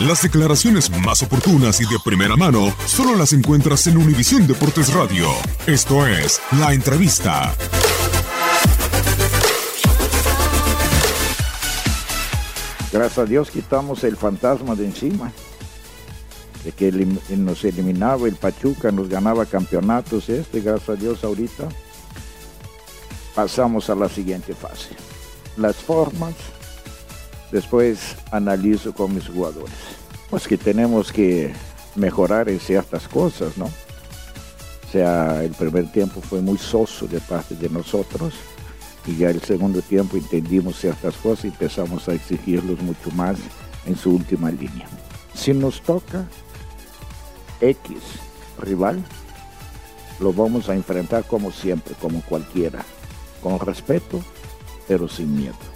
Las declaraciones más oportunas y de primera mano solo las encuentras en Univisión Deportes Radio. Esto es La Entrevista. Gracias a Dios quitamos el fantasma de encima. De que nos eliminaba el Pachuca, nos ganaba campeonatos. Este, gracias a Dios, ahorita pasamos a la siguiente fase. Las formas, después analizo con mis jugadores. Pues que tenemos que mejorar en ciertas cosas, ¿no? O sea, el primer tiempo fue muy soso de parte de nosotros y ya el segundo tiempo entendimos ciertas cosas y empezamos a exigirlos mucho más en su última línea. Si nos toca X rival, lo vamos a enfrentar como siempre, como cualquiera, con respeto, pero sin miedo.